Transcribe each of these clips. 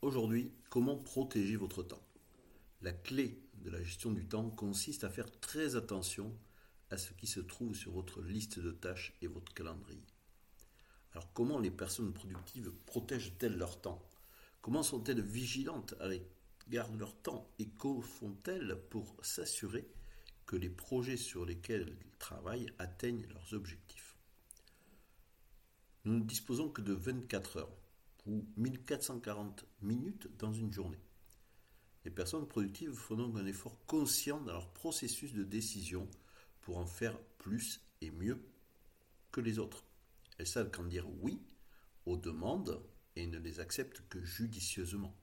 Aujourd'hui, comment protéger votre temps? La clé de la gestion du temps consiste à faire très attention à ce qui se trouve sur votre liste de tâches et votre calendrier. Alors comment les personnes productives protègent-elles leur temps? Comment sont-elles vigilantes à l'égard de leur temps? Et que font-elles pour s'assurer que les projets sur lesquels elles travaillent atteignent leurs objectifs? Nous ne disposons que de 24 heures ou 1440 minutes dans une journée. Les personnes productives font donc un effort conscient dans leur processus de décision pour en faire plus et mieux que les autres. Elles savent qu'en dire oui aux demandes et ne les acceptent que judicieusement.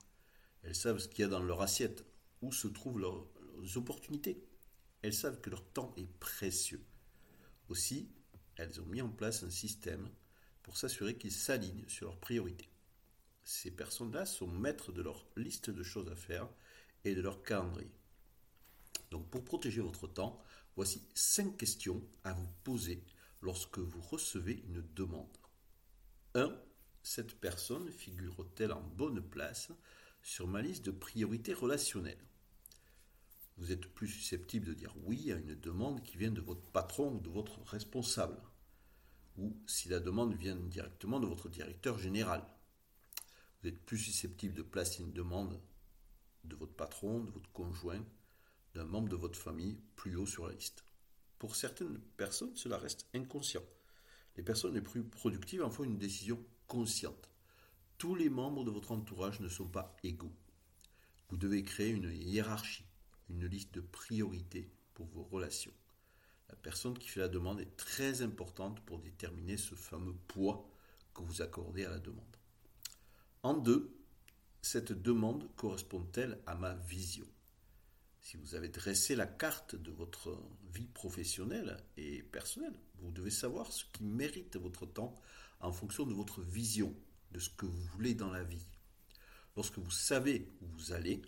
Elles savent ce qu'il y a dans leur assiette, où se trouvent leurs, opportunités. Elles savent que leur temps est précieux. Aussi, elles ont mis en place un système pour s'assurer qu'ils s'alignent sur leurs priorités. Ces personnes-là sont maîtres de leur liste de choses à faire et de leur calendrier. Donc pour protéger votre temps, voici cinq questions à vous poser lorsque vous recevez une demande. 1. Cette personne figure-t-elle en bonne place sur ma liste de priorités relationnelles? Vous êtes plus susceptible de dire oui à une demande qui vient de votre patron ou de votre responsable, ou si la demande vient directement de votre directeur général. Vous êtes plus susceptible de placer une demande de votre patron, de votre conjoint, d'un membre de votre famille plus haut sur la liste. Pour certaines personnes, cela reste inconscient. Les personnes les plus productives en font une décision consciente. Tous les membres de votre entourage ne sont pas égaux. Vous devez créer une hiérarchie, une liste de priorités pour vos relations. La personne qui fait la demande est très importante pour déterminer ce fameux poids que vous accordez à la demande. En deux, cette demande correspond-elle à ma vision? Si vous avez dressé la carte de votre vie professionnelle et personnelle, vous devez savoir ce qui mérite votre temps en fonction de votre vision, de ce que vous voulez dans la vie. Lorsque vous savez où vous allez,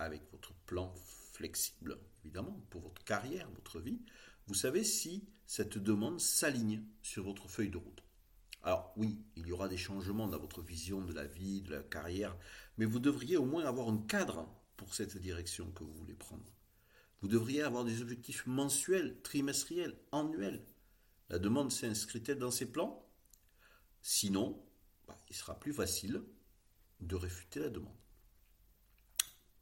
avec votre plan flexible, évidemment, pour votre carrière, votre vie, vous savez si cette demande s'aligne sur votre feuille de route. Alors oui, il y aura des changements dans votre vision de la vie, de la carrière, mais vous devriez au moins avoir un cadre pour cette direction que vous voulez prendre. Vous devriez avoir des objectifs mensuels, trimestriels, annuels. La demande s'inscrit-elle dans ces plans? Sinon, bah, il sera plus facile de réfuter la demande.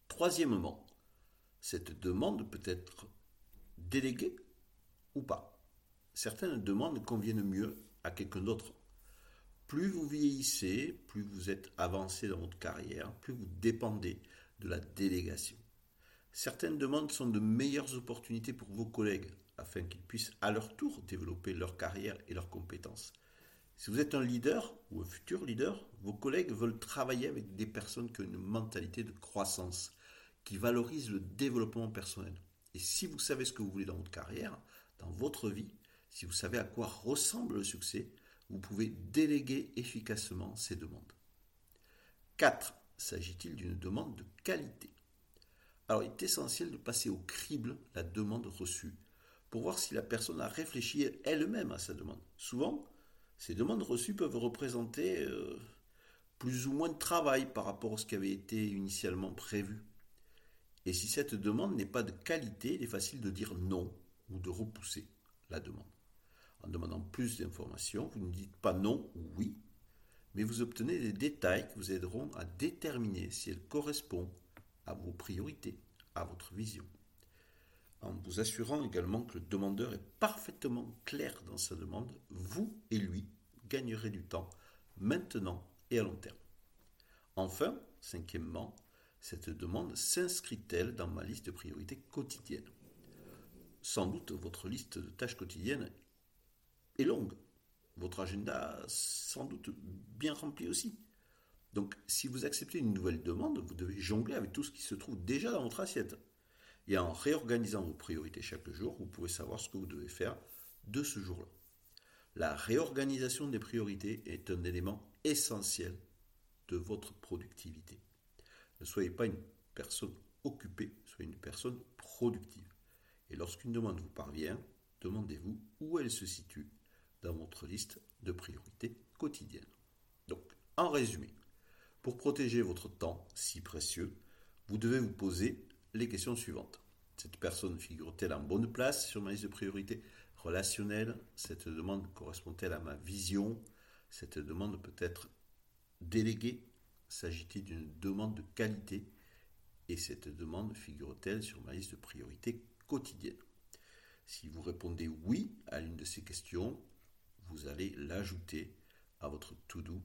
Troisièmement, cette demande peut être déléguée ou pas. Certaines demandes conviennent mieux à quelqu'un d'autre. Plus vous vieillissez, plus vous êtes avancé dans votre carrière, plus vous dépendez de la délégation. Certaines demandes sont de meilleures opportunités pour vos collègues afin qu'ils puissent à leur tour développer leur carrière et leurs compétences. Si vous êtes un leader ou un futur leader, vos collègues veulent travailler avec des personnes qui ont une mentalité de croissance, qui valorisent le développement personnel. Et si vous savez ce que vous voulez dans votre carrière, dans votre vie, si vous savez à quoi ressemble le succès, vous pouvez déléguer efficacement ces demandes. 4. S'agit-il d'une demande de qualité Alors, il est essentiel de passer au crible la demande reçue pour voir si la personne a réfléchi elle-même à sa demande. Souvent, ces demandes reçues peuvent représenter euh, plus ou moins de travail par rapport à ce qui avait été initialement prévu. Et si cette demande n'est pas de qualité, il est facile de dire non ou de repousser la demande. En demandant plus d'informations, vous ne dites pas non ou oui, mais vous obtenez des détails qui vous aideront à déterminer si elle correspond à vos priorités, à votre vision. En vous assurant également que le demandeur est parfaitement clair dans sa demande, vous et lui gagnerez du temps maintenant et à long terme. Enfin, cinquièmement, cette demande s'inscrit-elle dans ma liste de priorités quotidiennes? Sans doute votre liste de tâches quotidiennes longue, votre agenda sans doute bien rempli aussi. Donc si vous acceptez une nouvelle demande, vous devez jongler avec tout ce qui se trouve déjà dans votre assiette. Et en réorganisant vos priorités chaque jour, vous pouvez savoir ce que vous devez faire de ce jour-là. La réorganisation des priorités est un élément essentiel de votre productivité. Ne soyez pas une personne occupée, soyez une personne productive. Et lorsqu'une demande vous parvient, demandez-vous où elle se situe dans votre liste de priorités quotidiennes. Donc, en résumé, Pour protéger votre temps si précieux, vous devez vous poser les questions suivantes. Cette personne figure-t-elle en bonne place sur ma liste de priorités relationnelles? Cette demande correspond-elle à ma vision? Cette demande peut être déléguée? S'agit-il d'une demande de qualité? Et cette demande figure-t-elle sur ma liste de priorités quotidiennes? Si vous répondez oui à l'une de ces questions, vous allez l'ajouter à votre to-do,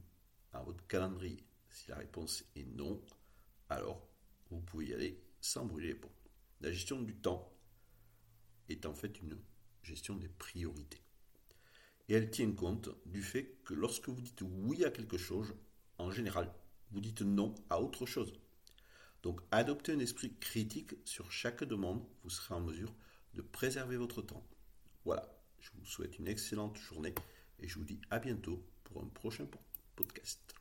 à votre calendrier. Si la réponse est non, alors vous pouvez y aller sans brûler les ponts. La gestion du temps est en fait une gestion des priorités. Et elle tient compte du fait que lorsque vous dites oui à quelque chose, en général, vous dites non à autre chose. Donc adoptez un esprit critique sur chaque demande, vous serez en mesure de préserver votre temps. Voilà, je vous souhaite une excellente journée et je vous dis à bientôt pour un prochain podcast.